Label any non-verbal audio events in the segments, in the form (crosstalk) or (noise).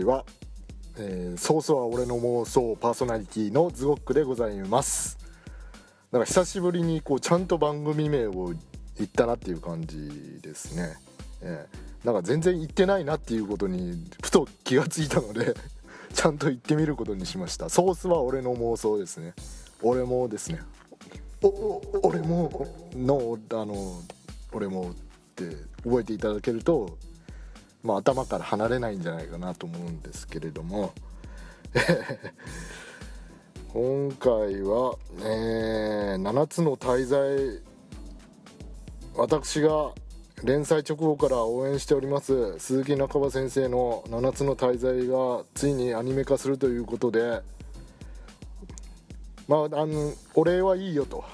ちは、えー、ソースは俺の妄想パーソナリティのズゴックでございます。なんか久しぶりにこうちゃんと番組名を言ったなっていう感じですね、えー、なんか全然言ってないなっていうことにふと気がついたので (laughs) ちゃんと言ってみることにしました。ソースは俺の妄想ですね。俺もですね。おお俺ものあの俺もって覚えていただけるとまあ、頭から離れないんじゃないかなと思うんですけれども。(laughs) 今回は、えー、7つの大罪私が連載直後から応援しております鈴木中葉先生の「7つの大罪」がついにアニメ化するということで。まああのお礼はいいよと。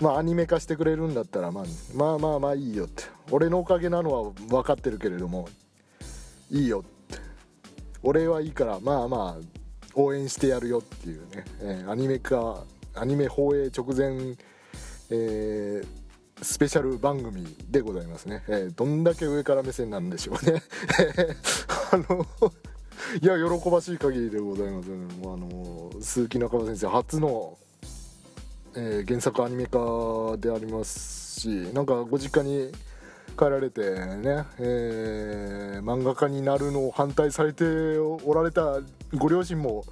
まあアニメ化してくれるんだったら、まあ、まあまあまあいいよって。俺のおかげなのは分かってるけれどもいいよって。俺はいいからまあまあ応援してやるよっていうね、えー、アニメ化アニメ放映直前、えー、スペシャル番組でございますね、えー、どんだけ上から目線なんでしょうね。(laughs) あのいや喜ばしい限りでございます、ね、あの鈴木中間先生初のえー、原作アニメ化でありますしなんかご実家に帰られてね、えー、漫画家になるのを反対されておられたご両親も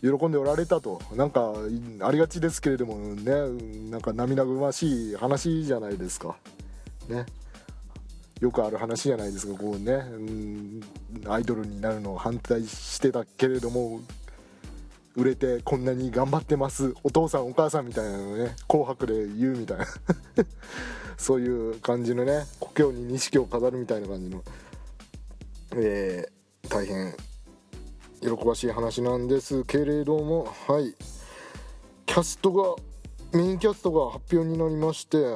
喜んでおられたと。なんかありがちですけれどもねなんか涙ぐましい話じゃないですか。ね。よくある話じゃないですかこうね、うん、アイドルになるのを反対してたけれども売れてこんなに頑張ってますお父さんお母さんみたいなのね紅白で言うみたいな。(laughs) そういう感じのね故郷に錦を飾るみたいな感じの。えー、大変喜ばしい話なんです。けれどもはい。キャストがメインキャストが発表になりましてまあ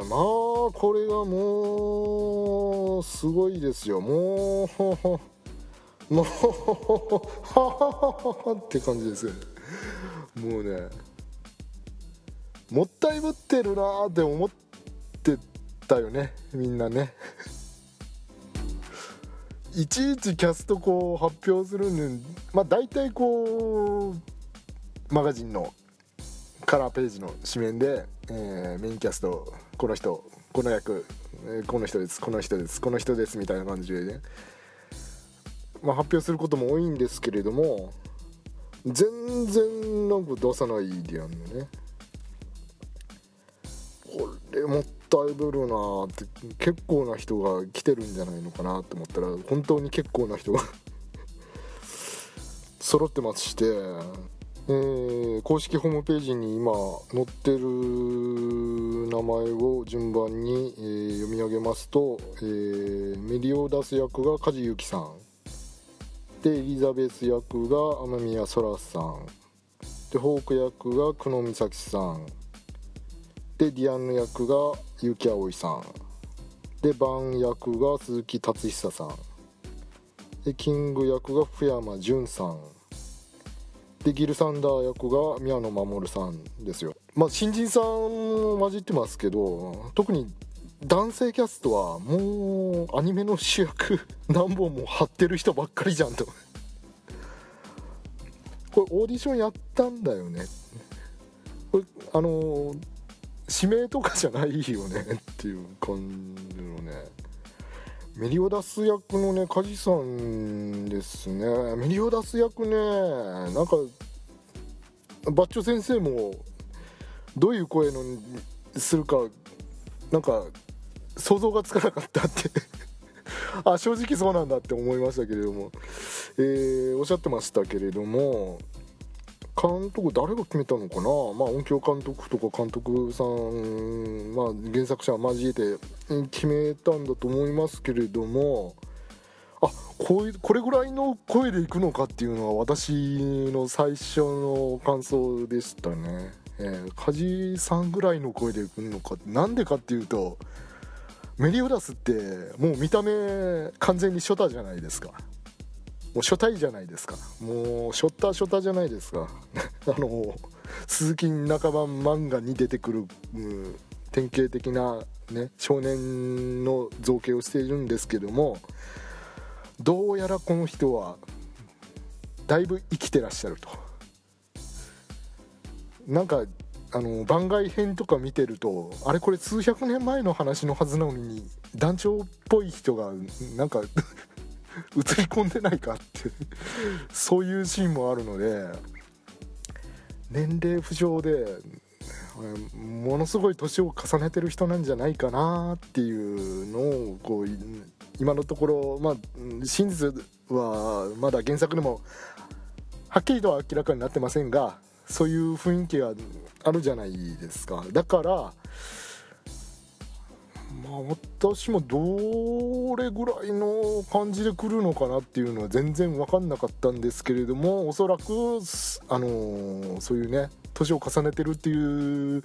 これがもうすごいですよ。もう (laughs) もうはははって感じです (laughs) もうねもったいぶってるなーって思ってたよねみんなね。(laughs) いちいちキャストこう発表するのにまあ大体こうマガジンのカラーページの紙面で、えー、メインキャストこの人この役、この人ですこの人ですこの人ですみたいな感じでね、まあ、発表することも多いんですけれども全然なんか出さないでやんのね。これもったいぶるなって結構な人が来てるんじゃないのかなと思ったら本当に結構な人が (laughs) 揃ってまして、えー、公式ホームページに今載ってる名前を順番に、えー、読み上げますと、えー、メリオダス役が梶裕貴さん。でエリザベス役が雨宮空さん。でホーク役が久野美咲さん。でディアンヌ役が結城葵さん。でバン役が鈴木達久さん。でキング役が福山潤さん。でギルサンダー役が宮野真守さんですよ。まあ新人さんも混じってますけど特に男性キャストはもうアニメの主役 (laughs) 何本も張ってる人ばっかりじゃんと。これオーディションやったんだよね。これあの指名とかじゃないよねっていう感じのね。メリオダス役のね梶さんですね。メリオダス役ねなんかバッチョ先生もどういう声のするかなんか想像がつかなかったって。(laughs) あ正直そうなんだって思いましたけれども、えー、おっしゃってましたけれども監督誰が決めたのかな、まあ、音響監督とか監督さん、まあ、原作者交えて決めたんだと思いますけれども。あこういうこれぐらいの声でいくのかっていうのは私の最初の感想でしたね。えー、梶さんぐらいの声でいくのかなんでかっていうとメリオダスってもう見た目完全にショタじゃないですか。もう初対じゃないですか。もうショッターショタじゃないですか。(laughs) あの鈴木仲間漫画に出てくる、うん、典型的な、ね、少年の造形をしているんですけどもどうやらこの人はだいぶ生きてらっしゃると。なんかあの番外編とか見てるとあれこれ数百年前の話のはずなのに団長っぽい人がなんか (laughs) 映り込んでないかってそういうシーンもあるので年齢不詳でものすごい年を重ねてる人なんじゃないかなっていうのをこう今のところ、まあ、真実はまだ原作でもはっきりとは明らかになってませんがそういう雰囲気があるじゃないですか。だからまあ私もどれぐらいの感じで来るのかなっていうのは全然分かんなかったんですけれどもおそらくあのー、そういうね年を重ねてるっていう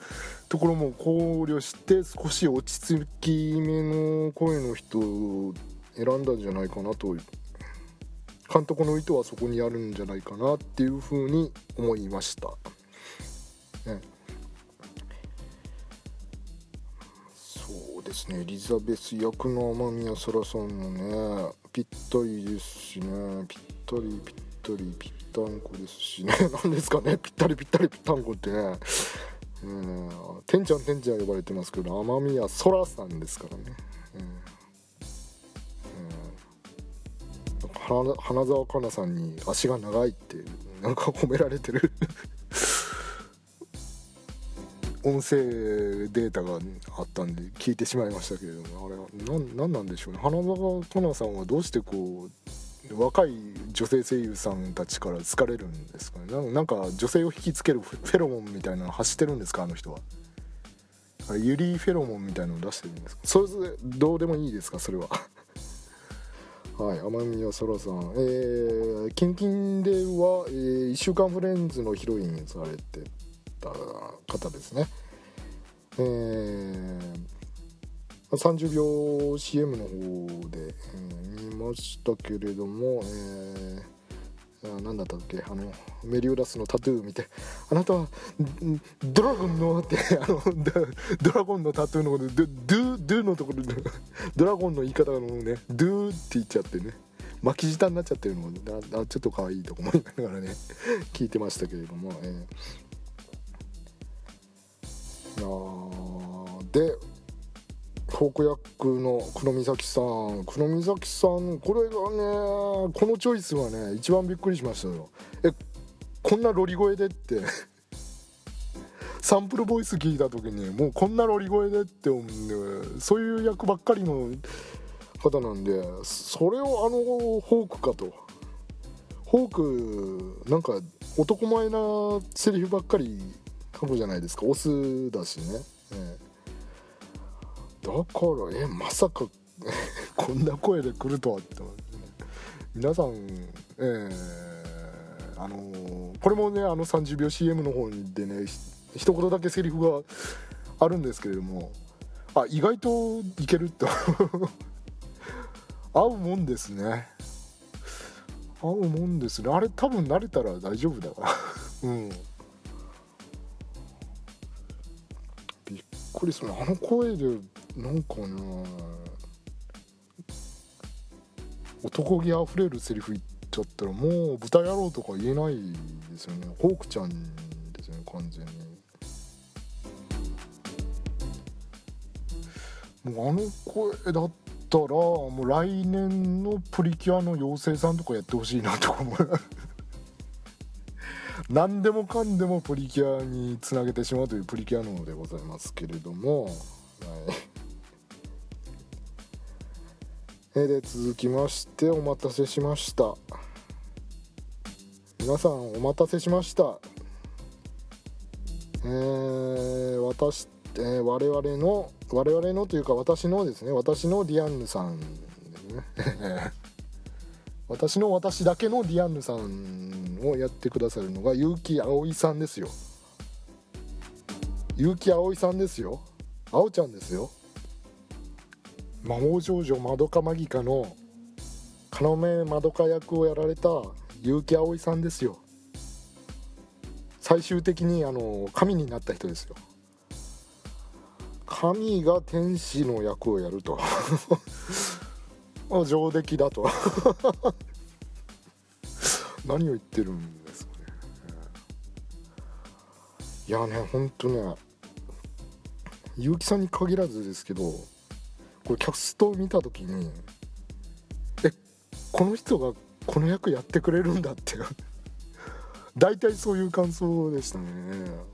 ところも考慮して少し落ち着きめの声の人選んだんじゃないかなと監督の意図はそこにあるんじゃないかなっていうふうに思いました。ね、そうですね。エリザベス役の雨宮空さんもねぴったりですしね。ぴったりぴったりぴったんこですしね。(laughs) 何ですかね。ぴったりぴったりぴったんこってね。うん、てんちゃんてんちゃん呼ばれてますけど雨宮空さんですからね、うん花澤香菜さんに足が長いってなんか褒められてる。(laughs) 音声データがあったんで聞いてしまいましたけれどもあれは何なんでしょうね。花澤香菜さんはどうしてこう若い女性声優さんたちから好かれるんですかね。なんか女性を引きつけるフェロモンみたいなの走ってるんですかあの人は。ユリーフェロモンみたいなのを出してるんですか。それぞれどうでもいいですかそれは。はい、天宮空さん、えー、キンキンでは、えー、1週間フレンズのヒロインされてた方ですね。えー、30秒 CM の方で、えー、見ましたけれども、えー何だったっけ？あのメリオダスのタトゥー見て「あなたはドラゴンの」ってあのドラゴンのタトゥーのことで「ドゥドゥ」のところでドラゴンの言い方のね「ドゥ」って言っちゃってね巻き舌になっちゃってるのあちょっと可愛いと思いながらね (laughs) 聞いてましたけれども、えー、でフォーク役の黒美咲さん。黒美咲さんこれがねこのチョイスはね一番びっくりしましたよ。えこんなロリ声でって。サンプルボイス聞いた時にもうこんなロリ声でって思うんでそういう役ばっかりの方なんでそれをあのフォークかと。フォークなんか男前なセリフばっかり書くじゃないですか。オスだしね、ええ。だからえまさか (laughs) こんな声で来るとはって皆さんえー、あの、これもねあの30秒 CM の方でね一言だけセリフがあるんですけれどもあ意外といけると。(laughs) 合うもんですね。合うもんですね。あれ多分慣れたら大丈夫だわうん。びっくりする。あの声でなんかな男気あふれるセリフ言っちゃったらもう豚野郎とか言えないですよね。ホークちゃんですよね完全にもうあの声だったらもう来年のプリキュアの妖精さんとかやってほしいなとか思う。(laughs) 何でもかんでもプリキュアにつなげてしまうというプリキュアのでございますけれども、はい。えで続きましてお待たせしました。皆さんお待たせしました。えー、私、えー、我々の我々のというか私のですね私のディアンヌさんですね。(laughs) 私の私だけのディアンヌさんをやってくださるのが結城葵さんですよ。結城葵さんですよ。葵ちゃんですよ。魔法少女まどかマギカの要まどか役をやられた結城葵さんですよ。最終的にあの神になった人ですよ。神が天使の役をやると。(laughs) 上出来だと。(laughs) 何を言ってるんですかね。いやねほんとね結城さんに限らずですけどこれキャストを見た時にえこの人がこの役やってくれるんだって。(laughs) 大体そういう感想でしたね。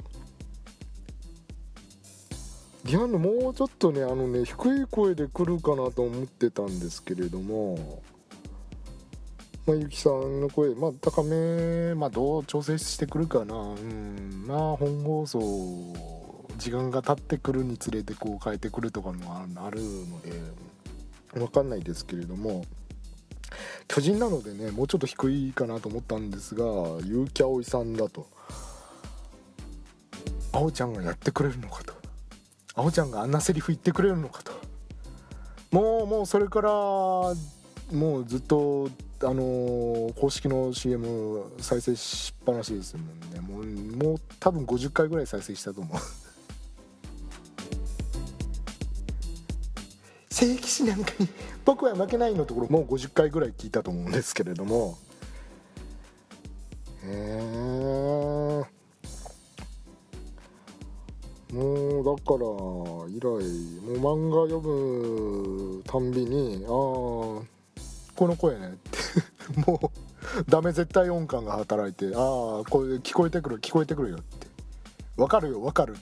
ディアンヌもうちょっとねあのね低い声で来るかなと思ってたんですけれどもまあ、ゆきさんの声、まあ、高め、まあ、どう調整してくるかな、うん、まあ、本放送、時間が経ってくるにつれて、こう、変えてくるとかもあるので、わかんないですけれども、巨人なのでね、もうちょっと低いかなと思ったんですが、結城葵さんだと、あおちゃんがやってくれるのかと、あおちゃんがあんなセリフ言ってくれるのかと、もう、もうそれから、もうずっとあのー、公式の CM 再生しっぱなしですもんね。もうもう多分50回ぐらい再生したと思う。(laughs) 聖騎士なんかに僕は負けないのところもう50回ぐらい聞いたと思うんですけれども。へえもうだから以来もう漫画読むたんびにああこの声ねって (laughs) もうダメ絶対音感が働いてああこれ聞こえてくる聞こえてくるよって。分かるよ分かるって。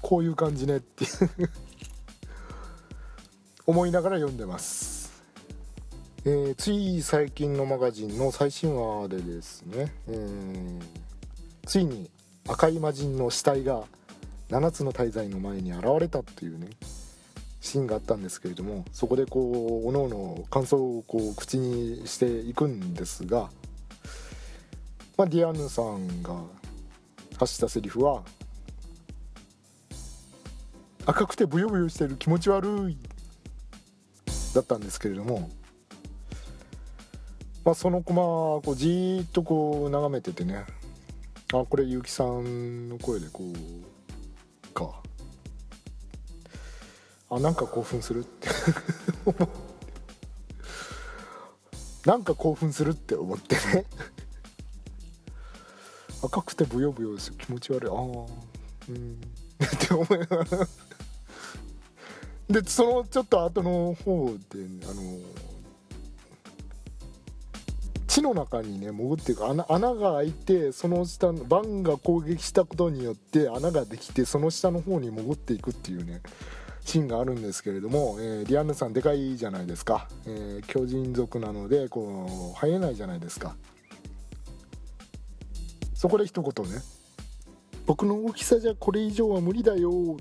こういう感じねって。(laughs) 思いながら読んでます、えー、つい最近のマガジンの最新話でですね、えー、ついに赤い魔人の死体が7つの大罪の前に現れたっていうねシーンがあったんですけれどもそこでこうおのおの感想をこう口にしていくんですが、まあ、ディアンヌさんが発したセリフは「赤くてブヨブヨしてる気持ち悪い」だったんですけれども、まあ、そのコマこうじーっとこう眺めててねあこれ結城さんの声でこうか。あなんか興奮するって。なんか興奮するって思ってね。赤くてブヨブヨです気持ち悪い。ああうん。って思いながら。でそのちょっと後の方で、あのの中にね潜っていく。穴穴が開いてその下のバンが攻撃したことによって穴ができてその下の方に潜っていくっていうねシーンがあるんですけれども、えー、リアンヌさんでかいじゃないですか、えー、巨人族なのでこう入れないじゃないですか。そこで一言ね。僕の大きさじゃこれ以上は無理だよ。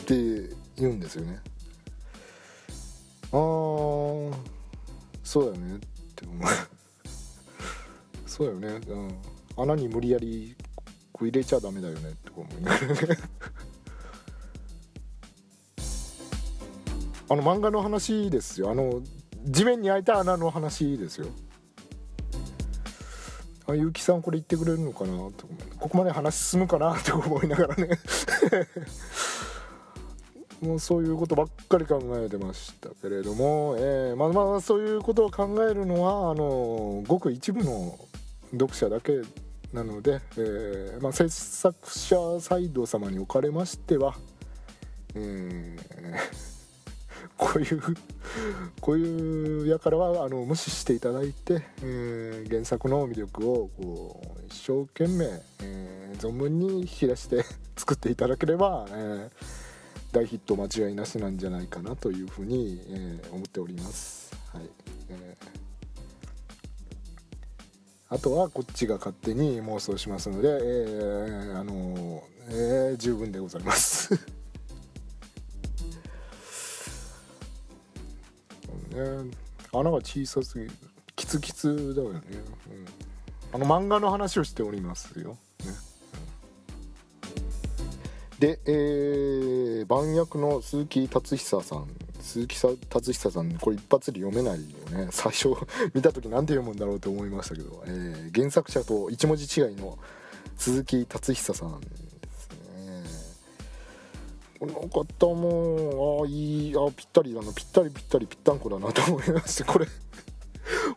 って言うんですよね。あー。そうだよねって思う。(laughs) そうだよね、うん、穴に無理やり入れちゃダメだよねって思いながらね。(laughs) あの漫画の話ですよ。あの地面に開いた穴の話ですよ。あ結城さんこれ言ってくれるのかなとここまで話進むかなと思いながらね。もうそういうことばっかり考えてましたけれども、えー、まあまあそういうことを考えるのはあのごく一部の読者だけなので、えーまあ、制作者サイド様におかれましては、えー (laughs) こういうこういう輩はあの無視していただいて、えー、原作の魅力をこう一生懸命、えー、存分に引き出して (laughs) 作っていただければ、えー、大ヒット間違いなしなんじゃないかなというふうに、えー、思っております。はい。えー、あとはこっちが勝手に妄想しますので、えー、あのえー、十分でございます。(laughs) ね穴が小さすぎるキツキツだよね、うん、あの漫画の話をしておりますよ、で、えー、番役の鈴木達久さん鈴木達久さんこれ一発で読めないよね。最初 (laughs) 見た時何て読むんだろうと思いましたけど、えー、原作者と一文字違いの鈴木達久さんですね。この方もああいいあぴったりだな。ぴったりぴったりぴったんこだなと思いましてこれ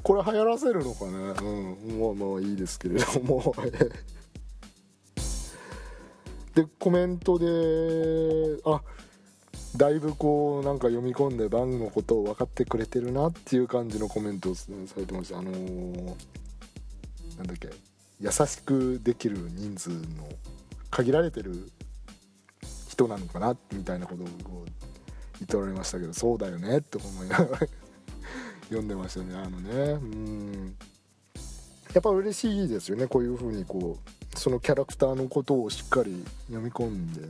これ流行らせるのかね。うんまあまあいいですけれども。でコメントであだいぶこうなんか読み込んでバンのことを分かってくれてるなっていう感じのコメントをされてました。あのー、なんだっけ優しくできる人数の限られてる人なのかなみたいなことを言っておられましたけどそうだよねって思いながら (laughs) 読んでましたね。あのねうん。やっぱ嬉しいですよね。こういうふうにこうそのキャラクターのことをしっかり読み込んで、ね、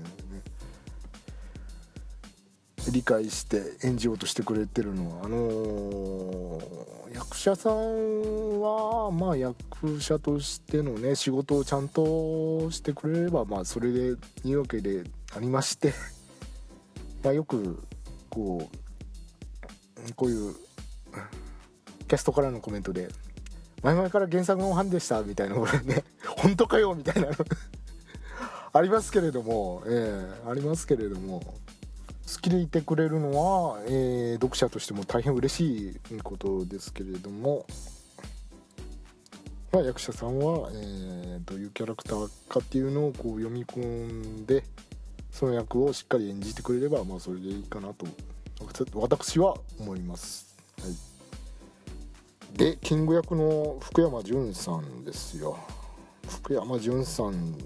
理解して演じようとしてくれてるのはあのー、役者さんはまあ役者としてのね仕事をちゃんとしてくれればまあそれでいいわけでありまして (laughs) まよくこうこういうキャストからのコメントで前々から原作のファンでしたみたいなこれね (laughs) 本当かよみたいな (laughs) ありますけれどもええー、ありますけれども好きでいてくれるのは、えー、読者としても大変嬉しいことですけれども、まあ、役者さんは、えー、どういうキャラクターかっていうのをこう読み込んでその役をしっかり演じてくれれば、まあ、それでいいかなと私は思います。はい、でキング役の福山潤さんですよ。福山潤さんね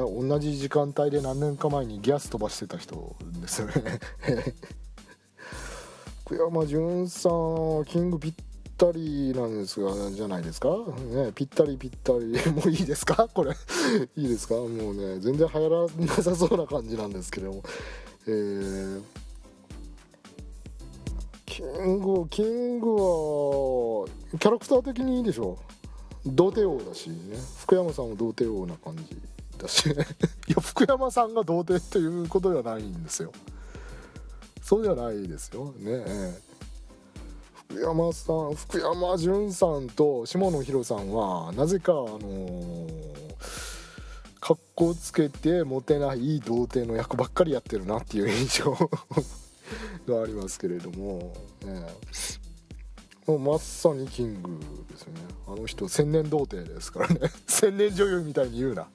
同じ時間帯で何年か前にギャス飛ばしてた人ですよね。(laughs) 福山潤さんキングぴったりなんですがじゃないですかねぴったりぴったり。(laughs) もういいですか？これ。いいですか？もうね全然流行らなさそうな感じなんですけども。えーキングキングはキャラクター的にいいでしょ。童貞王だしね。福山さんも童貞王な感じだし。(laughs) いや福山さんが童貞っていうことではないんですよ。そうではないですよ。ね福山さん福山潤さんと下野紘さんはなぜかあのー、格好つけてモテない童貞の役ばっかりやってるなっていう印象。(laughs) がありますけれども、ね、もうまさにキングですよね。あの人千年童貞ですからね。(laughs) 千年女優みたいに言うな。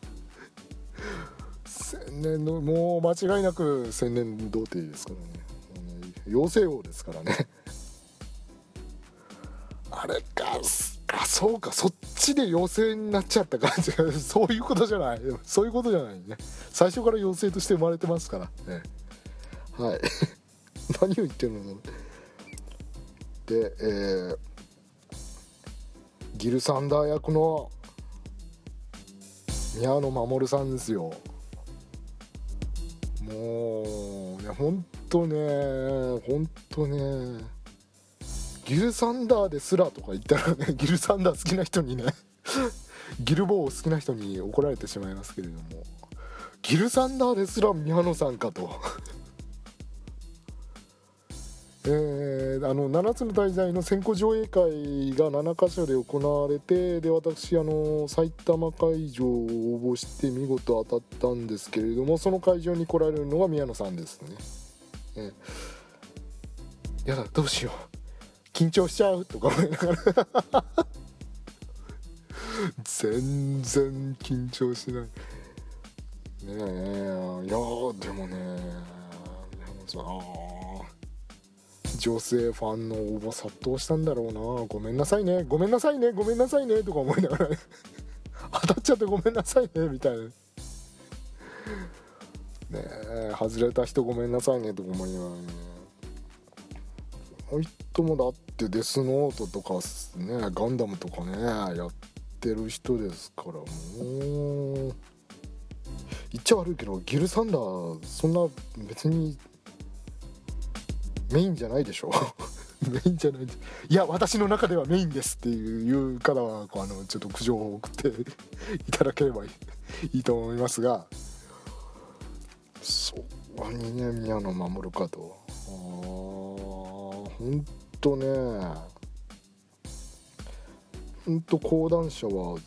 千年のもう間違いなく千年童貞ですからね。妖精王ですからね。あれかあそうか。そっちで妖精になっちゃった感じ。(laughs) そういうことじゃない。そういうことじゃないね。最初から妖精として生まれてますから。ねはい。(laughs) 何を言ってるの？でえー、ギルサンダー役の宮野守さんですよ。もうねほんとねほんとねギルサンダーですらとか言ったらね (laughs) ギルサンダー好きな人にね (laughs) ギルボー好きな人に怒られてしまいますけれどもギルサンダーですら宮野さんかと。えー、あの7つの大罪の先行上映会が7か所で行われてで私あの埼玉会場を応募して見事当たったんですけれどもその会場に来られるのが宮野さんですね。えー、やだどうしよう。緊張しちゃうとか思いながら。(laughs) 全然緊張しない。ねえいやでもね宮野さん女性ファンの応募殺到したんだろうな。ごめんなさいね。ごめんなさいね。ごめんなさいね。とか思いながら。(laughs) 当たっちゃってごめんなさいね。みたいな。ねえ外れた人ごめんなさいね。とか思いながらね。あい人もだってデスノートとかね。ガンダムとかね。やってる人ですから。もう。言っちゃ悪いけどギルサンダーそんな別にメインじゃないでしょ。(laughs) メインじゃない。いや私の中ではメインですっていう方はあのちょっと苦情を送って (laughs) いただければいいと思いますが。そこにね宮野守るかと。ほんとね。ほんと講談社は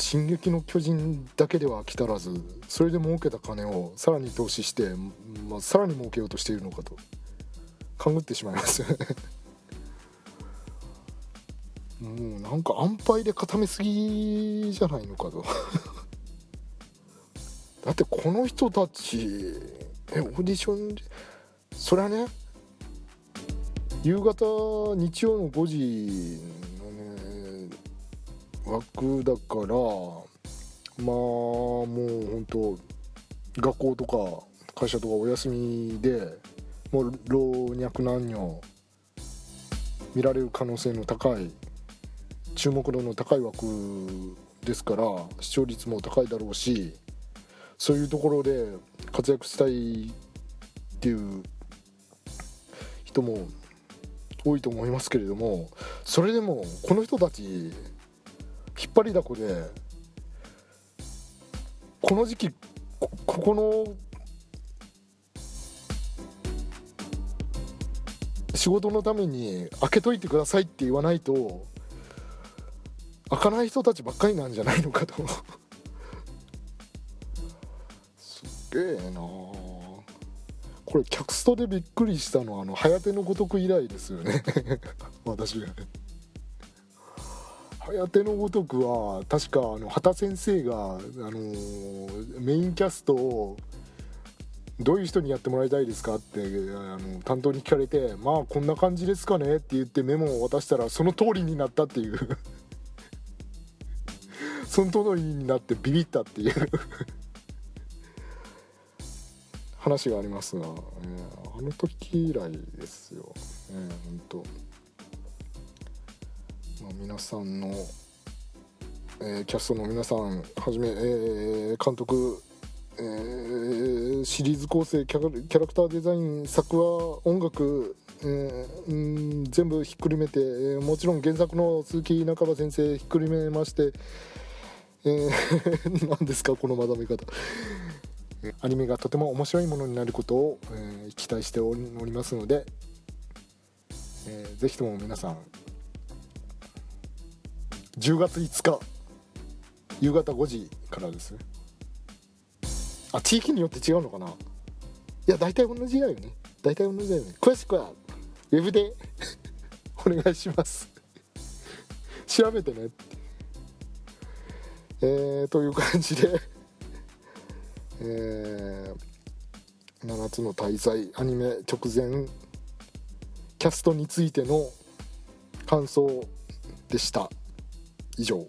進撃の巨人」だけでは飽き足らずそれで儲けた金をさらに投資して、まあ、さらに儲けようとしているのかと勘ぐってしまいます。(laughs) もうなんか安牌で固めすぎじゃないのかと。(laughs) だってこの人たちえオーディションそれはね夕方日曜の5時の枠だからまあもうほんと学校とか会社とかお休みでもう老若男女見られる可能性の高い注目度の高い枠ですから視聴率も高いだろうしそういうところで活躍したいっていう人も多いと思いますけれどもそれでもこの人たち引っ張りだこでこの時期ここの仕事のために開けといてくださいって言わないと開かない人たちばっかりなんじゃないのかと。(laughs) すっげえなこれキャストでびっくりしたのはあの「てのごとく」以来ですよね。(laughs) 私がね。てのごとくは確かあの畑先生が、あのー、メインキャストをどういう人にやってもらいたいですかってあの担当に聞かれてまあこんな感じですかねって言ってメモを渡したらその通りになったっていう。(laughs) その通りになってビビったっていう。話がありますが、えー、あの時以来ですよ、えー、本当、まあ、皆さんの、えー、キャストの皆さんはじめ、えー、監督、えー、シリーズ構成キャキャラクターデザイン作画音楽、えー、全部ひっくるめて、えー、もちろん原作の鈴木中葉先生ひっくるめまして、えー、(laughs) 何ですかこのまとめ方。アニメがとても面白いものになることを、えー、期待しておりますので、えー、ぜひとも皆さん10月5日。夕方5時からです。ねあ地域によって違うのかな。いや大体同じだよね。大体同じだよね。詳しくはウェブで (laughs) お願いします。調べてねえー、という感じで。えー、7つの大罪アニメ直前キャストについての感想でした。以上。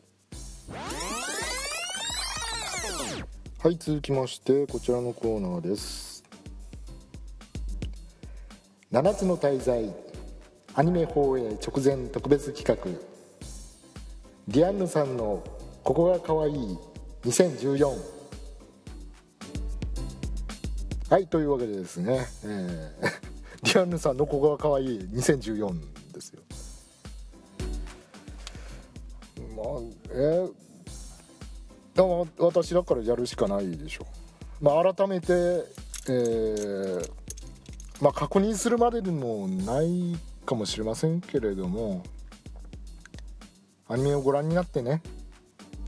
はい続きましてこちらのコーナーです。7つの大罪アニメ放映直前特別企画。ディアンヌさんの「ここがかわいい2014」はいというわけでですね、えー、(laughs) ディアンヌさんのここが可愛い2014ですよ。えー、だ私だからやるしかないでしょ。まあ改めてえー、まあ確認するまででもないかもしれませんけれどもアニメをご覧になってね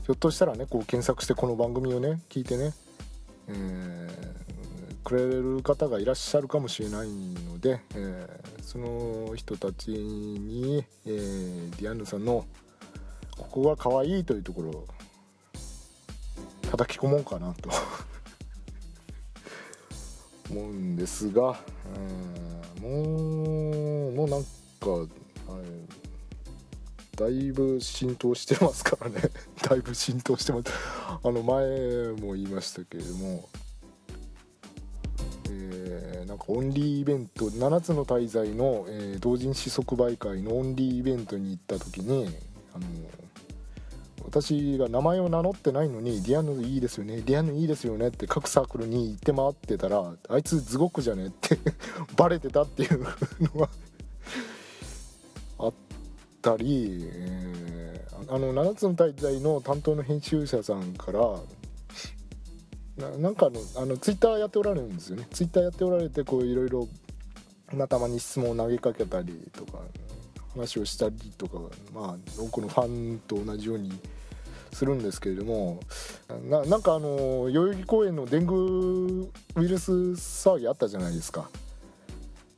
ひょっとしたらねこう検索してこの番組をね聞いてね、えーくれる方がいらっしゃるかもしれないので、えー、その人たちに、えー、ディアンヌさんのここが可愛いというところを叩き込もうかなと。思うんですが、えー、もうもうなんかあれだいぶ浸透してますからね。(laughs) だいぶ浸透してます。あの前も言いましたけれどもなんかオンリーイベント7つの大罪の、えー、同人誌即売会のオンリーイベントに行った時にあの私が名前を名乗ってないのに「ディアヌいいですよねディアヌいいですよね」って各サークルに行って回ってたらあいつズゴクじゃねって (laughs) バレてたっていうのがあったり、えー、あの7つの大罪の担当の編集者さんからななんかあのあのツイッターやっておられるんですよね。ツイッターやっておられてこういろいろたまに質問を投げかけたりとか話をしたりとかまあ多くのファンと同じようにするんですけれどもななんかあの代々木公園のデングウイルス騒ぎあったじゃないですか。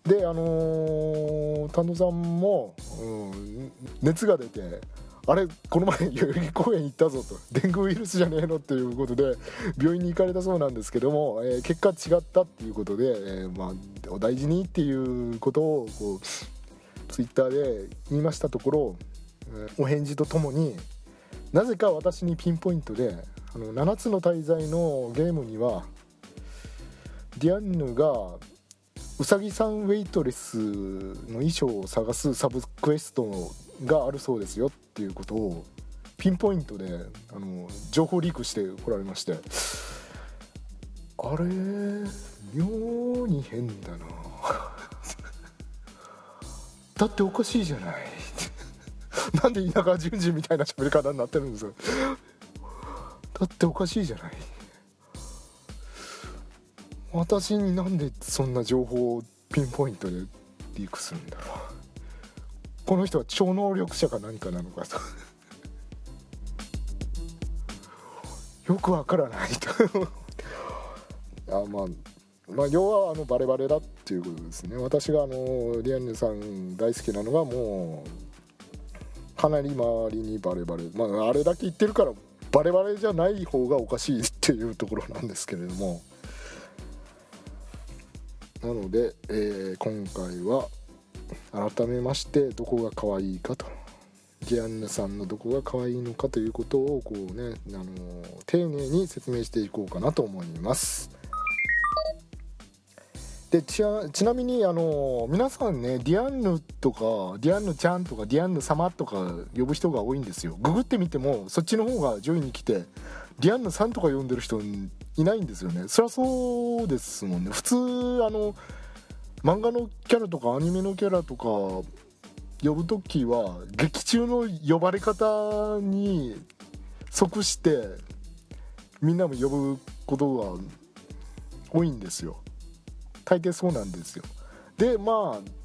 であのー、丹野さんも、うん、熱が出てあれこの前 (laughs) 代々木公園行ったぞと。デングウイルスじゃねえのっていうことで病院に行かれたそうなんですけども、えー、結果違ったっていうことで、えー、まあ、お大事にっていうことをこうツイッターで言いましたところ、お返事とともになぜか私にピンポイントであの7つの大罪のゲームにはディアンヌがうさぎさんウェイトレスの衣装を探すサブクエストがあるそうですよっていうことをピンポイントであの情報リークしてこられまして。あれ妙に変だな。だっておかしいじゃない。(laughs) なんで稲川淳二みたいな喋り方になってるんですかだっておかしいじゃない。私になんでそんな情報をピンポイントでリークするんだろう。この人は超能力者か何かなのかと。(laughs) よくわからないと。(laughs) あまあまあ要はあのバレバレだっていうことですね。私があのリアンヌさん大好きなのがもうかなり周りにバレバレ。まああれだけ言ってるからバレバレじゃない方がおかしいっていうところなんですけれども。なので、えー、今回は改めましてどこが可愛いかと。ディアンヌさんのどこが可愛いのかということをこうね、あのー、丁寧に説明していこうかなと思います。でちなみにあの皆さんねディアンヌとかディアンヌちゃんとかディアンヌ様とか呼ぶ人が多いんですよ。ググってみてもそっちの方が上位に来てディアンヌさんとか呼んでる人いないんですよね。そりゃそうですもんね。普通あの漫画のキャラとかアニメのキャラとか呼ぶ時は劇中の呼ばれ方に即してみんなも呼ぶことが多いんですよ。大抵そうなんですよ。でまあ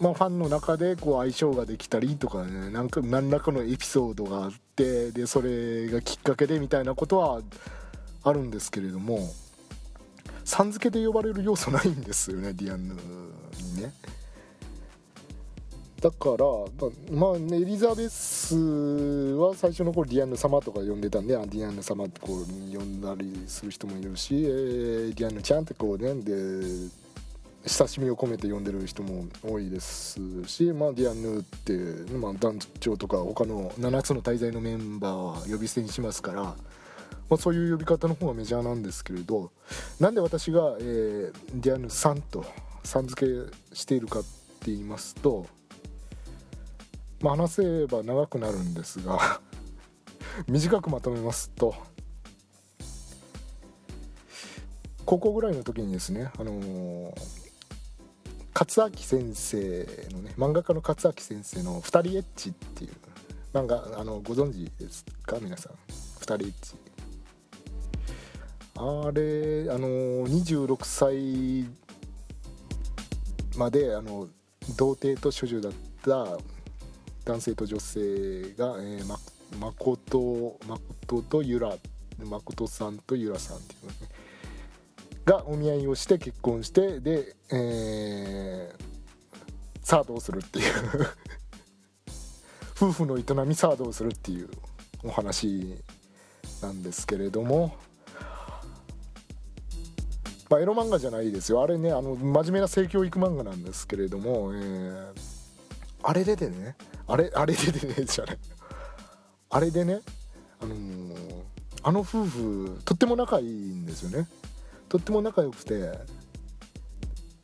まあ、ファンの中でこう相性ができたりとかねなんか何らかのエピソードがあってでそれがきっかけでみたいなことはあるんですけれどもさん付けで呼ばれる要素ないんですよねディアンヌにね。だからまあエリザベスは最初の頃ディアンヌ様とか呼んでたんでディアンヌ様ってこう呼んだりする人もいるし、えー、ディアンヌちゃんってこうねで親しみを込めて呼んでる人も多いですし、まあ、ディアンヌって、まあ、団長とか他の7つの大罪のメンバーは呼び捨てにしますから、まあ、そういう呼び方の方がメジャーなんですけれどなんで私が、えー、ディアンヌさんとさん付けしているかって言いますと、まあ、話せば長くなるんですが (laughs) 短くまとめますと高校ぐらいの時にですね、あのー勝明先生のね漫画家の勝明先生の「二人エッチ」っていう漫画あのご存知ですか？皆さん「二人エッチ」あれあの26歳まであの童貞と処女だった男性と女性が、えー、ま誠誠とゆら誠さんとゆらさんっていうね。がお見合いをして結婚してで、えー、さあどうするっていう。(laughs) 夫婦の営みさあどうするっていうお話なんですけれども、まあ、エロ漫画じゃないですよ。あれねあの真面目な性教育漫画なんですけれども、えー、あれででね。あれあれででね。じゃないあれでね。あのー、あの夫婦とっても仲いいんですよね。とっても仲良くて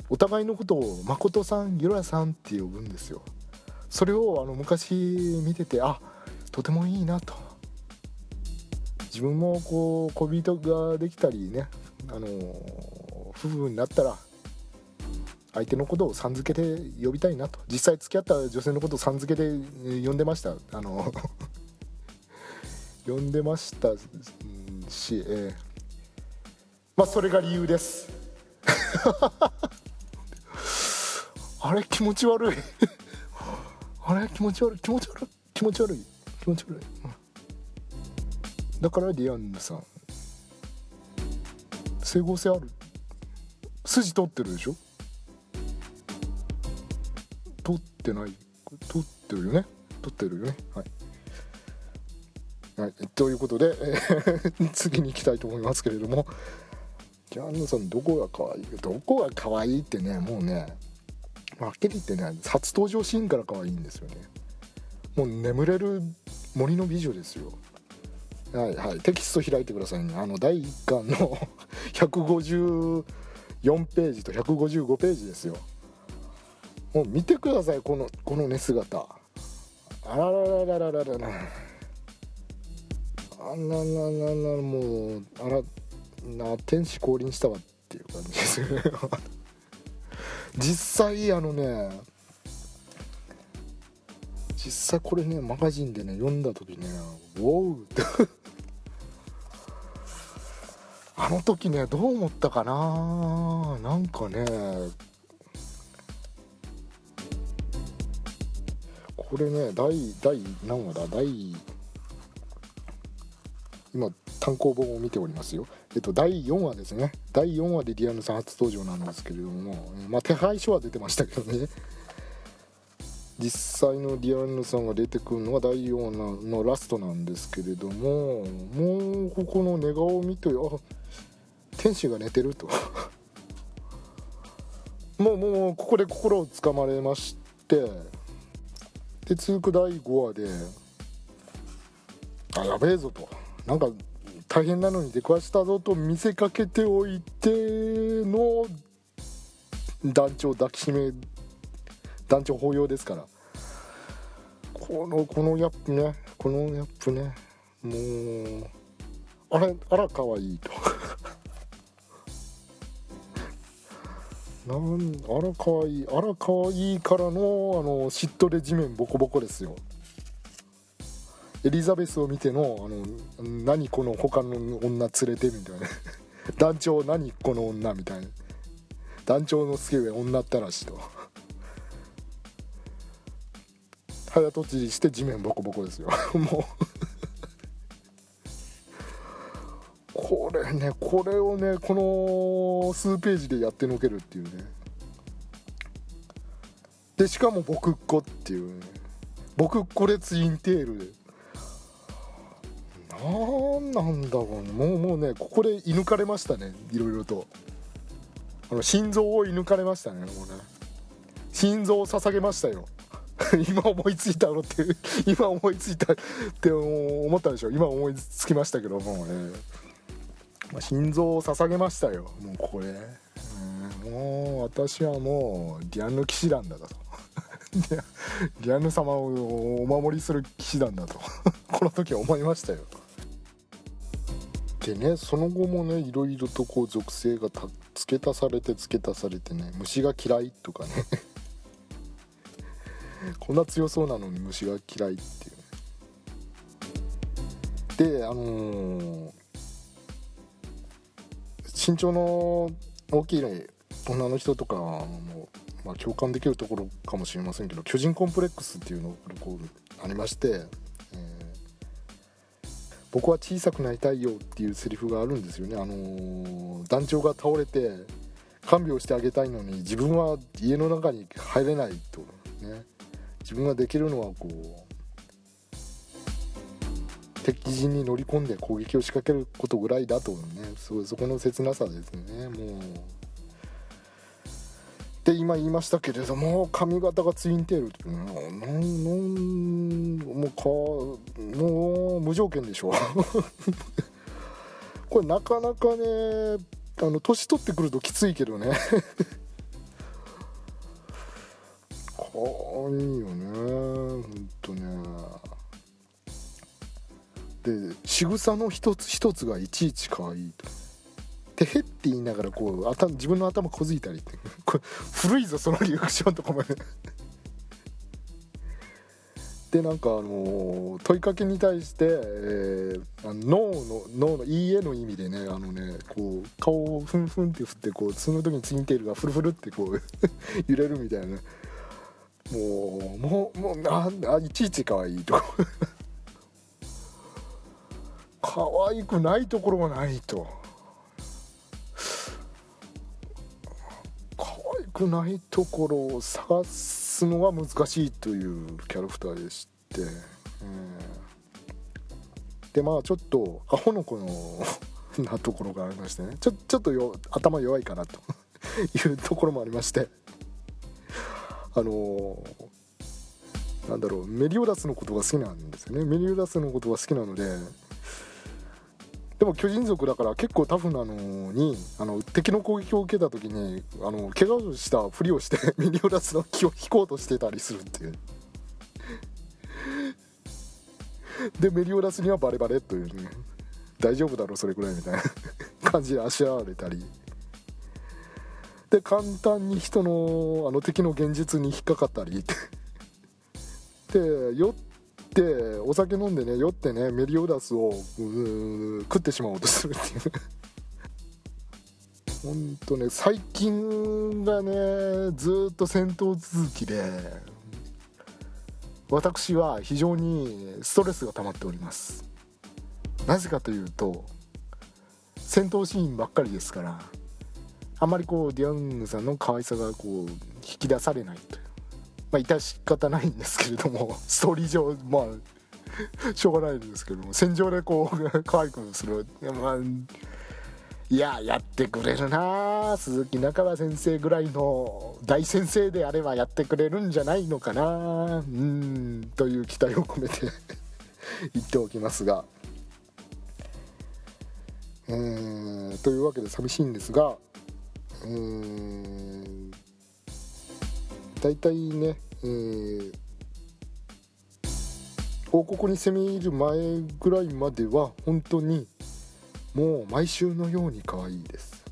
お互いのことを誠さんゆらさんって呼ぶんですよ。それをあの昔見ててあとてもいいなと。自分もこう恋人ができたりねあの夫婦になったら相手のことをさん付けで呼びたいなと。実際付き合った女性のことをさん付けで呼んでました。あの (laughs) 呼んでましたし、えー。まあそれが理由です。(laughs) あれ？気持ち悪い。(laughs) あれ？気持ち悪い？気持ち悪い？気持ち悪い？気持ち悪い、うだからディアンヌさん整合性ある。筋取ってるでしょ？取ってない。取ってるよね。取ってるよね。はい、はい、ということで、えー、次に行きたいと思いますけれども。ジャンヌさんどこが可愛い？どこが可愛いってねもうねはっきり言ってね初登場シーンから可愛いんですよね。もう眠れる森の美女ですよ。はいはい。テキスト開いてくださいね。あの第1巻の (laughs) 154ページと155ページですよ。もう見てくださいこのこの寝姿。あらららららららあららららもうあらな天使降臨したわっていう感じです。実際あのね実際これねマガジンでね読んだ時ね「ウォー!」って。あの時ねどう思ったかな。なんかねこれね第第何話だ？第今単行本を見ておりますよ。えっと第4話ですね。第4話でリアンヌさん初登場なんですけれどもまあ手配書は出てましたけどね。実際のリアンヌさんが出てくるのは第4話のラストなんですけれどももうここの寝顔を見てあ天使が寝てると。(laughs) もうもうここで心をつかまれましてで続く第5話であやべえぞと。なんか大変なのに出くわしたぞと見せかけておいての団長抱きしめ団長抱擁ですから。このこのギャップね。このギャップね。もうあれあらかわいいと。なんあらかわいいあらかわいいからのあの嫉妬で地面ボコボコですよ。エリザベスを見てのあの何この他の女連れてみたいな。(laughs) 団長何この女みたいな。団長のすげえ女ったらしと。早とちりして地面ボコボコですよ。(laughs) もう。ねこれをねこの数ページでやってのけるっていうね。でしかも僕っ子っていうね。僕っ子でツインテールで。何なんだろうね。もうもうねここで射抜かれましたね。いろいろと。あの心臓を射抜かれましたね。もうね。心臓を捧げましたよ。(laughs) 今思いついたのって今思いついたって思ったでしょ。今思いつきましたけどもうね、まあ、心臓を捧げましたよ。もうこれ、うん、もう私はもうディアンヌ騎士団だと。(laughs) ディアンヌ様をお守りする騎士団だと。(laughs) この時は思いましたよ。でねその後もねいろいろとこう属性が付け足されて付け足されてね虫が嫌いとかね。(laughs) こんな強そうなのに虫が嫌いっていうであのー、身長の大きい、女の人とかも、まあ、共感できるところかもしれませんけど巨人コンプレックスっていうのがこうありましてえ僕は小さくなりたいよっていうセリフがあるんですよね。あのー、団長が倒れて看病してあげたいのに自分は家の中に入れないとね。自分ができるのはこう敵陣に乗り込んで攻撃を仕掛けることぐらいだとね。そそこの切なさですね。もう。って今言いましたけれども髪型がツインテールっていうのはもうかもう無条件でしょ (laughs) これなかなかねあの年取ってくるときついけどね。(laughs) かわいいよね。で仕草の一つ一つがいちいち可愛いと。てへって言いながらこう頭自分の頭こづいたりって。(laughs) これ古いぞそのリアクションとかも (laughs) でなんかあの問いかけに対して、えー、あの脳の脳の「いいえ」の意味でねあのねこう顔をふんふんって振ってこうその時にツインテールがフルフルってこう (laughs) 揺れるみたいな。もうもうもうああいちいち可愛いと。か可愛くないところがないと。可愛くないところを探すのが難しいというキャラクターでして、でまあちょっとアホの子のなところがありましてね。ちょちょっとよ頭弱いかなと。(laughs) いうところもありまして。あの、なんだろうメリオダスのことが好きなんですよね。メリオダスのことが好きなのででも巨人族だから結構タフなのにあの敵の攻撃を受けた時にあの怪我をしたふりをして (laughs) ミニオラスの木を引こうとしてたりするっていう。でメリオラスにはバレバレというね。大丈夫だろそれくらいみたいな。感じであしらわれたり。で簡単に人のあの敵の現実に引っかかったりで酔ってお酒飲んでね酔ってねメリオダスを食ってしまおうとするっていう。(laughs) ほんとね最近がねずっと戦闘続きで私は非常にストレスが溜まっております。なぜかというと戦闘シーンばっかりですからあまりこうディアンヌさんの可愛さがこう引き出されないとまあ致し方ないんですけれども (laughs) ストーリー上まあ (laughs) しょうがないんですけども戦場でこう (laughs) 可愛くするまあいややってくれるな鈴木中川先生ぐらいの大先生であればやってくれるんじゃないのかなうんという期待を込めて言っておきますが。えー、というわけで寂しいんですが、えー、大体ね、えー、王国に攻め入る前ぐらいまでは本当にもう毎週のように可愛いです。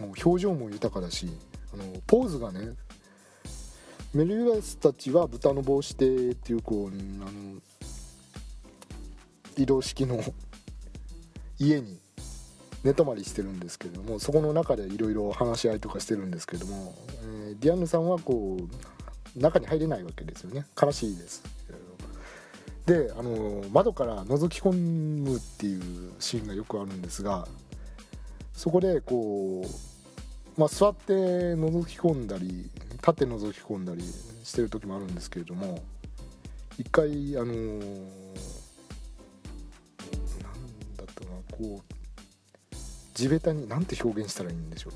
もう表情も豊かだしあのポーズがねメリュラスたちは豚の帽子でっていうこうあの移動式の家に寝泊まりしてるんですけれどもそこの中でいろいろ話し合いとかしてるんですけども、えー、ディアンヌさんはこう中に入れないわけですよね。悲しいです。であの窓から覗き込むっていうシーンがよくあるんですがそこでこう、まあ、座って覗き込んだり立って覗き込んだりしてる時もあるんですけれども一回あのなんだったかなこう地べたに何て表現したらいいんでしょう。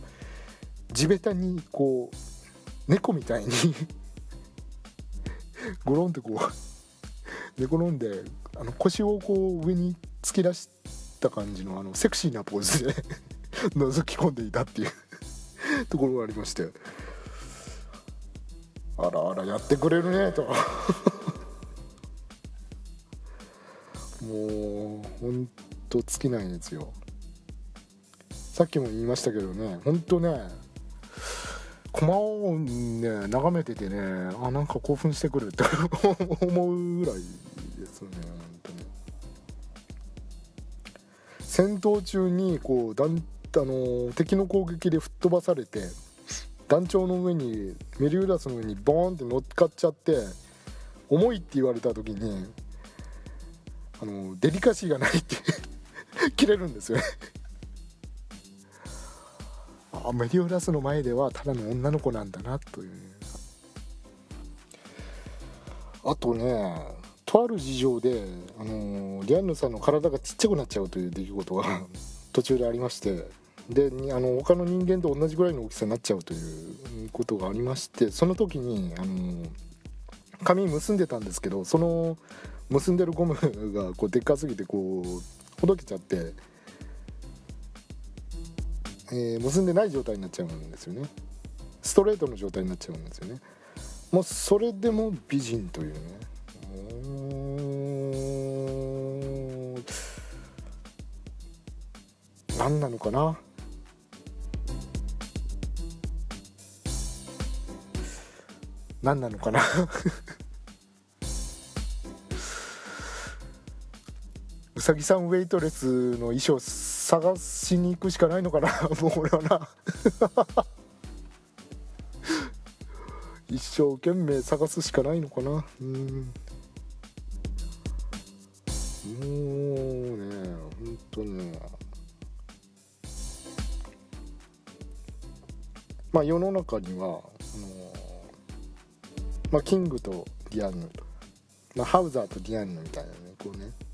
地べたにこう猫みたいに (laughs) ゴロンってこう寝転んであの腰をこう上に突き出した感じのあのセクシーなポーズで (laughs) 覗き込んでいたっていう (laughs) ところがありまして。あらあらやってくれるねと。もうほんと尽きないんですよ。さっきも言いましたけどねほんとね駒をね眺めててねあなんか興奮してくるって (laughs) 思うぐらいですね本当に。戦闘中にこう団あの敵の攻撃で吹っ飛ばされて団長の上にメリウダスの上にボーンって乗っかっちゃって重いって言われた時にあのデリカシーがないって (laughs) 切れるんですよね。あメリオダスの前ではただの女の子なんだなという、あとねとある事情で、あのリアンヌさんの体がちっちゃくなっちゃうという出来事が (laughs) 途中でありまして。であの他の人間と同じぐらいの大きさになっちゃうということがありましてその時に、あの髪結んでたんですけどその結んでるゴムがこうでっかすぎてこうほどけちゃって、えー、結んでない状態になっちゃうんですよね。ストレートの状態になっちゃうんですよね。もうそれでも美人というね。何なのかな。何なのかな。(laughs) うさぎさんウェイトレスの衣装探しに行くしかないのかな？(laughs) もう俺はな。一生懸命探すしかないのかな？うん。もうねほんとね。まあ世の中にはあのまあ、キングとディアンヌ、まあ、ハウザーとディアンヌみたいなねこうね。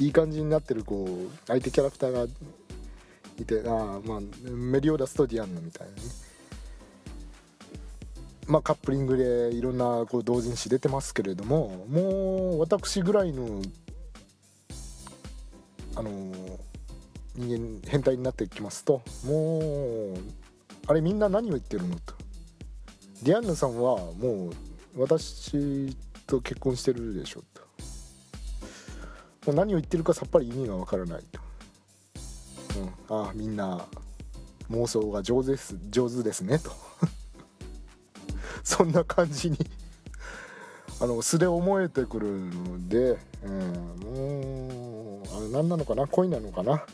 いい感じになってるこう相手キャラクターがいてあまあメリオダスとディアンヌみたいなね。まあ、カップリングでいろんなこう同人誌出てますけれどももう私ぐらいのあの人間変態になってきますともうあれみんな何を言ってるのと。ディアンヌさんはもう私と結婚してるでしょもう何を言ってるかさっぱり意味がわからない。と、うん、ああみんな妄想が上手です上手ですねと。(laughs) そんな感じに。あの素で思えてくるので、うん、もうあれ何なのかな？恋なのかな？(laughs)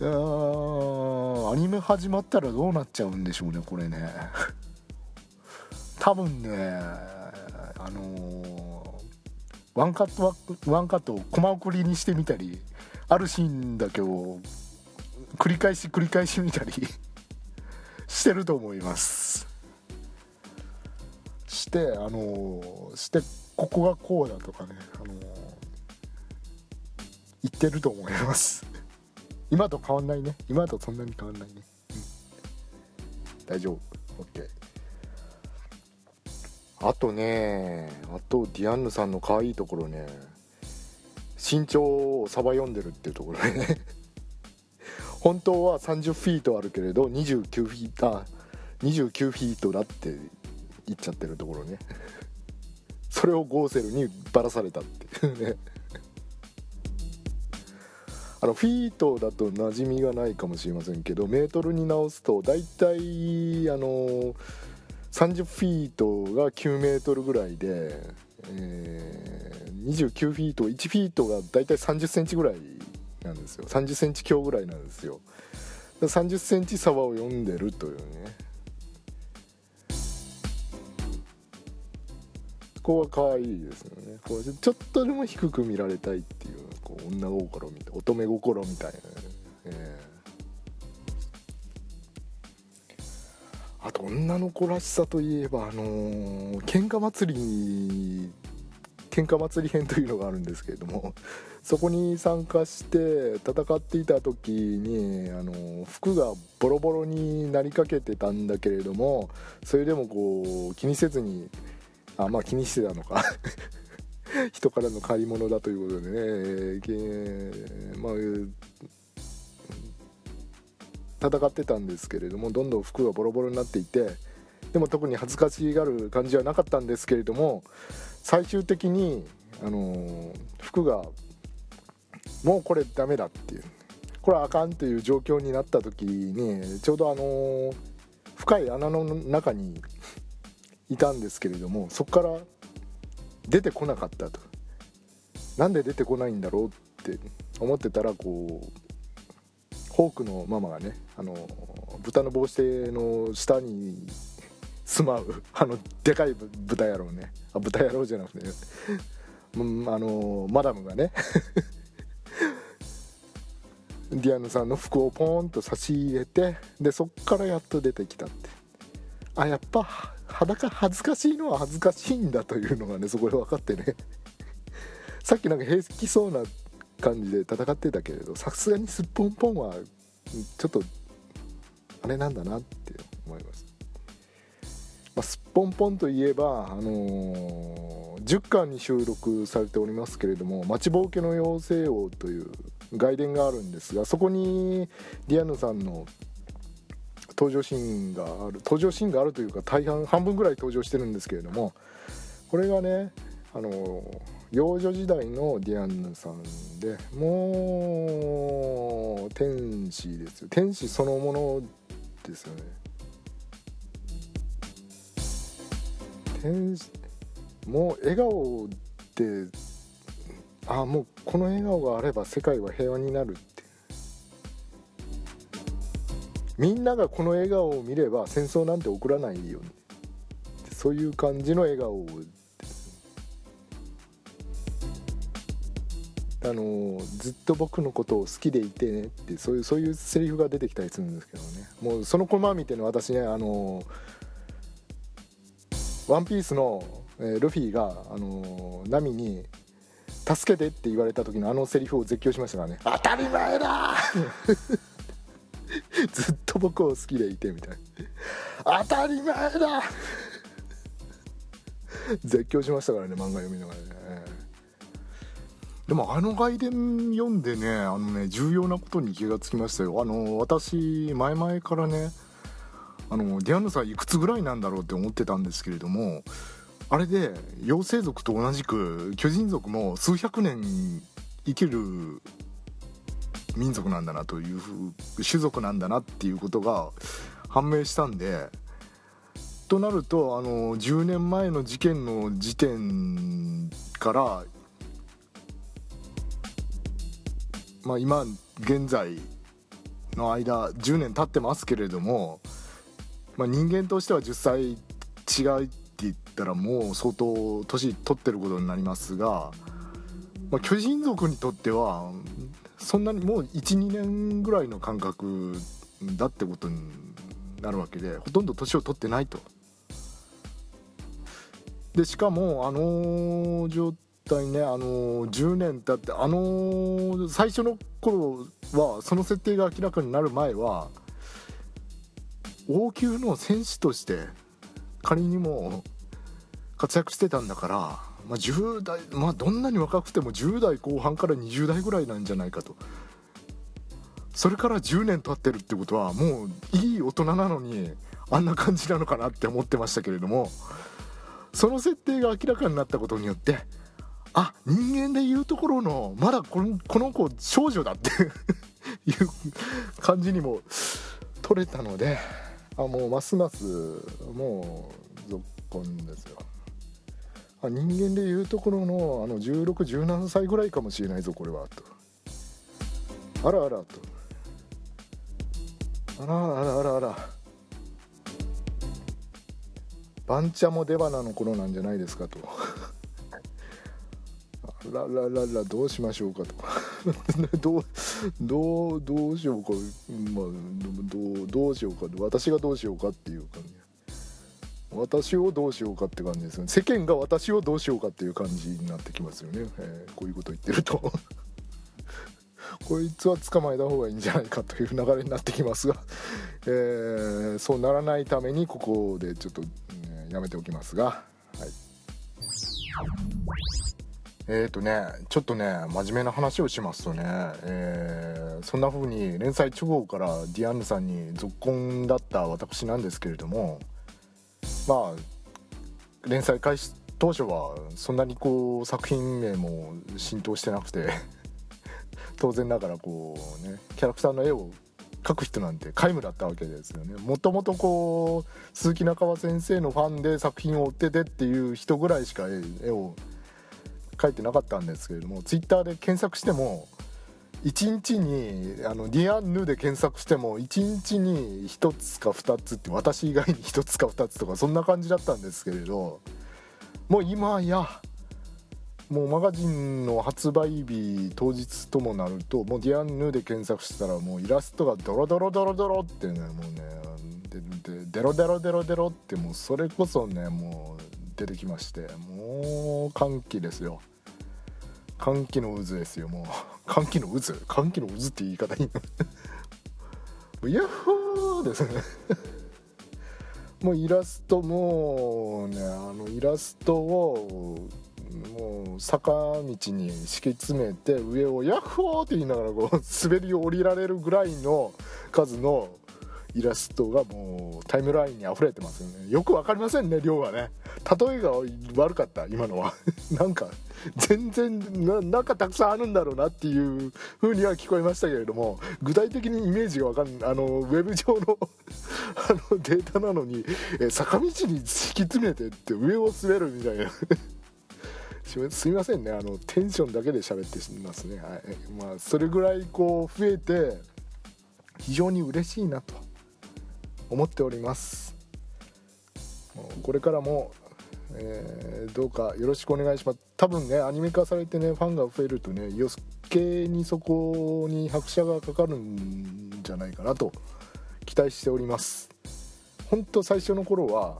いやアニメ始まったらどうなっちゃうんでしょうねこれね。多分ねあのー、ワンカットワンカットをコマ送りにしてみたりあるシーンだけを繰り返し繰り返し見たり (laughs) してると思います。してあのしてここがこうだとかねあの言ってると思います。今と変わんないね。今とそんなに変わんないね、うん、大丈夫。OK あとねあとディアンヌさんの可愛いところね身長をサバ読んでるっていうところね。(laughs) 本当は30フィートあるけれど29フィートあ29フィートだって言っちゃってるところね。(laughs) それをゴーセルにばらされたっていうね。(laughs) あのフィートだと馴染みがないかもしれませんけどメートルに直すと大体あの30フィートが9メートルぐらいで、えー、29フィート1フィートが大体30センチぐらいなんですよ。30センチ強ぐらいなんですよ。30センチ差を読んでるというね。ここは可愛いですよね。こうちょっとでも低く見られたいっていうこう女心みたい乙女心みたいな、ね、えー、あと女の子らしさといえばあのー、喧嘩祭り喧嘩祭り編というのがあるんですけれども (laughs) そこに参加して戦っていた時にあの服がボロボロになりかけてたんだけれどもそれでもこう気にせずにあまあ気にしてたのか (laughs) 人からの借り物だということでね、えー、まあ戦ってたんですけれどもどんどん服がボロボロになっていてでも特に恥ずかしがる感じはなかったんですけれども最終的に、あの、服がもうこれダメだっていうこれはあかんという状況になった時にちょうどあの、深い穴の中にいたんですけれどもそこから出てこなかったと。なんで出てこないんだろうって思ってたらこうホークのママがねあの豚の帽子の下に住まう (laughs) あのでかい豚野郎ね。あ豚野郎じゃなくて、ね、あのマダムがね。(laughs) ディアンヌさんの服をポーンと差し入れてでそっからやっと出てきたって。あやっぱ裸恥ずかしいのは恥ずかしいんだというのがねそこで分かってね。(laughs) さっきなんか平気そうな感じで戦ってたけれどさすがにすっぽんぽんはちょっとあれなんだなって思います、まあ、すっぽんぽんといえば、あのー、10巻に収録されておりますけれども「待ちぼうけの妖精王」という外伝があるんですがそこにディアンヌさんの登場シーンがある登場シーンがあるというか大半半分ぐらい登場してるんですけれどもこれがねあの幼女時代のディアンヌさんでもう天使ですよ。天使そのものですよね。天もう笑顔ってあもうこの笑顔があれば世界は平和になるってみんながこの笑顔を見れば戦争なんて起こらないよそういう感じの笑顔あのずっと僕のことを好きでいてねってそういうそういうセリフが出てきたりするんですけどね。もうそのコマ見てね私ねあのワンピースの、えールフィがあのナミに「助けて」って言われた時のあのセリフを絶叫しましたからね。当たり前だ (laughs) ずっと僕を好きでいてみたいな。当たり前だ (laughs) 絶叫しましたからね漫画読みながらねでもあの外伝読んでねあのね重要なことに気がつきましたよ。あの私前々からねあのディアンヌさんいくつぐらいなんだろうって思ってたんですけれどもあれで妖精族と同じく巨人族も数百年生きる民族なんだなという種族なんだなっていうことが判明したんでとなるとあの10年前の事件の時点からまあ今現在の間10年経ってますけれども、まあ、人間としては10歳違いって言ったらもう相当年取ってることになりますが、まあ、巨人族にとってはそんなにもう12年ぐらいの感覚だってことになるわけでほとんど年を取ってないと。でしかもあの状態ねあの10年経ってあの最初の頃はその設定が明らかになる前は王宮の戦士として仮にも活躍してたんだから、まあ、10代まあどんなに若くても10代後半から20代ぐらいなんじゃないかと。それから10年経ってるってことはもういい大人なのにあんな感じなのかなって思ってましたけれどもその設定が明らかになったことによってあ人間でいうところのまだこのこの子少女だって (laughs) いう感じにも取れたのであもうますますもう続婚ですよ。あ人間でいうところのあの1617歳ぐらいかもしれないぞこれはと。あらあらと。あらあらあらあら。バンチャも出花の頃なんじゃないですかと。あららららどうしましょうかと。(laughs) どうどうどうしようか。まあどうどうしようか私がどうしようかっていう感じ。私をどうしようかって感じですよね。世間が私をどうしようかっていう感じになってきますよね、えーこういうこと言ってると。(laughs) こいつは捕まえた方がいいんじゃないかという流れになってきますが、えーそうならないためにここでちょっと、ねやめておきますが。はい。えーとねちょっとね真面目な話をしますとね、えーそんな風に連載直後からディアンヌさんに続婚だった私なんですけれどもまあ連載開始当初はそんなにこう作品名も浸透してなくて (laughs) 当然ながらこうねキャラクターの絵を描く人なんて皆無だったわけですよね。もともとこう鈴木中川先生のファンで作品を追っててっていう人ぐらいしか絵を描いてなかったんですけれどもツイッターで検索しても1日にあのディアンヌで検索しても1日に1つか2つって私以外に1つか2つとかそんな感じだったんですけれどもう今やもうマガジンの発売日当日ともなるともうディアンヌで検索したらもうイラストがドロドロドロドロってねもうねででデロデロデロデロってもうそれこそねもう出てきましてもう歓喜ですよ。歓喜の渦ですよもう。歓喜の渦？歓喜の渦って言い方いいの？ヤッホーですね。もうイラストもねあのイラストをもう坂道に敷き詰めて上をヤッホーって言いながらこう滑り降りられるぐらいの数のイラストがもうタイムラインに溢れてますよね。よく分かりませんね量がね。例えが悪かった今のは。(laughs) なんか全然ななんかたくさんあるんだろうなっていう風には聞こえましたけれども具体的にイメージが分かんないあのウェブ上の (laughs) あのデータなのにえ坂道に敷き詰めてって上を滑るみたいな。す (laughs) すみませんねあのテンションだけで喋ってますね、はい。まあ、それぐらいこう増えて非常に嬉しいなと。思っております。これからもえーどうかよろしくお願いします。多分ねアニメ化されてねファンが増えるとね余計にそこに拍車がかかるんじゃないかなと期待しております。本当最初の頃は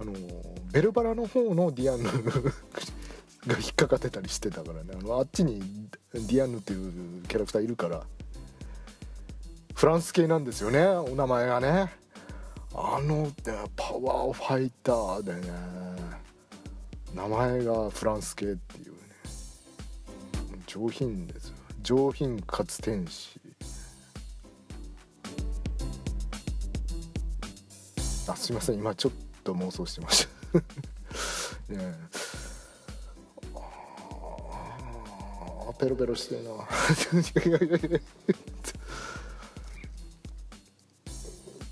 あのベルバラの方のディアンヌ (laughs) が引っかかってたりしてたからね。あのあっちにディアンヌっていうキャラクターいるからフランス系なんですよねお名前がね。あのパワーファイターでね名前がフランス系っていうね。上品ですよ。上品かつ天使。あすいません。今ちょっと妄想してました。(laughs) ねあペロペロしてるな。(laughs)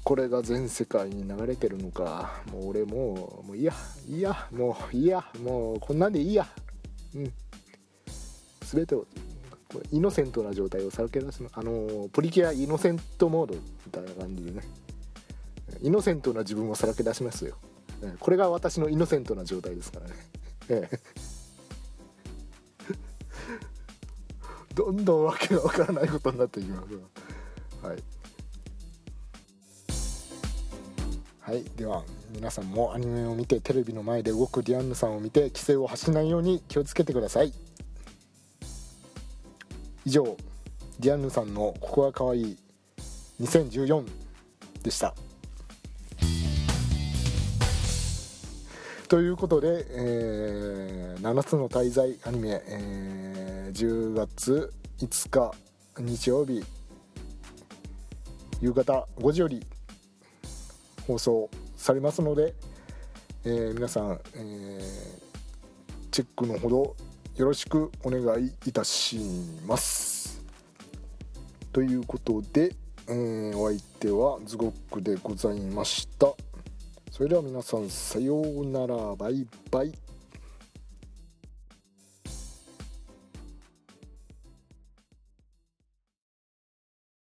これが全世界に流れてるのかもう俺もうもういやいやもういやもうこんなんでいいや。うん。全てをこれイノセントな状態をさらけ出すの。あのプリキュアイノセントモードみたいな感じでね。イノセントな自分をさらけ出しますよ。えこれが私のイノセントな状態ですからね。ええ。(laughs) どんどんわけがわからないことになっていきますはい。はい。では皆さんもアニメを見てテレビの前で動くディアンヌさんを見て規制を発しないように気をつけてください。以上ディアンヌさんの「ここがかわいい2014」でした。ということで、えー7つの滞在アニメ、えー10月5日日曜日夕方5時より放送されますので、えー皆さん、えーチェックのほどよろしくお願いいたします。ということで、えーお相手はズゴックでございました。それでは皆さんさようならバイバイ。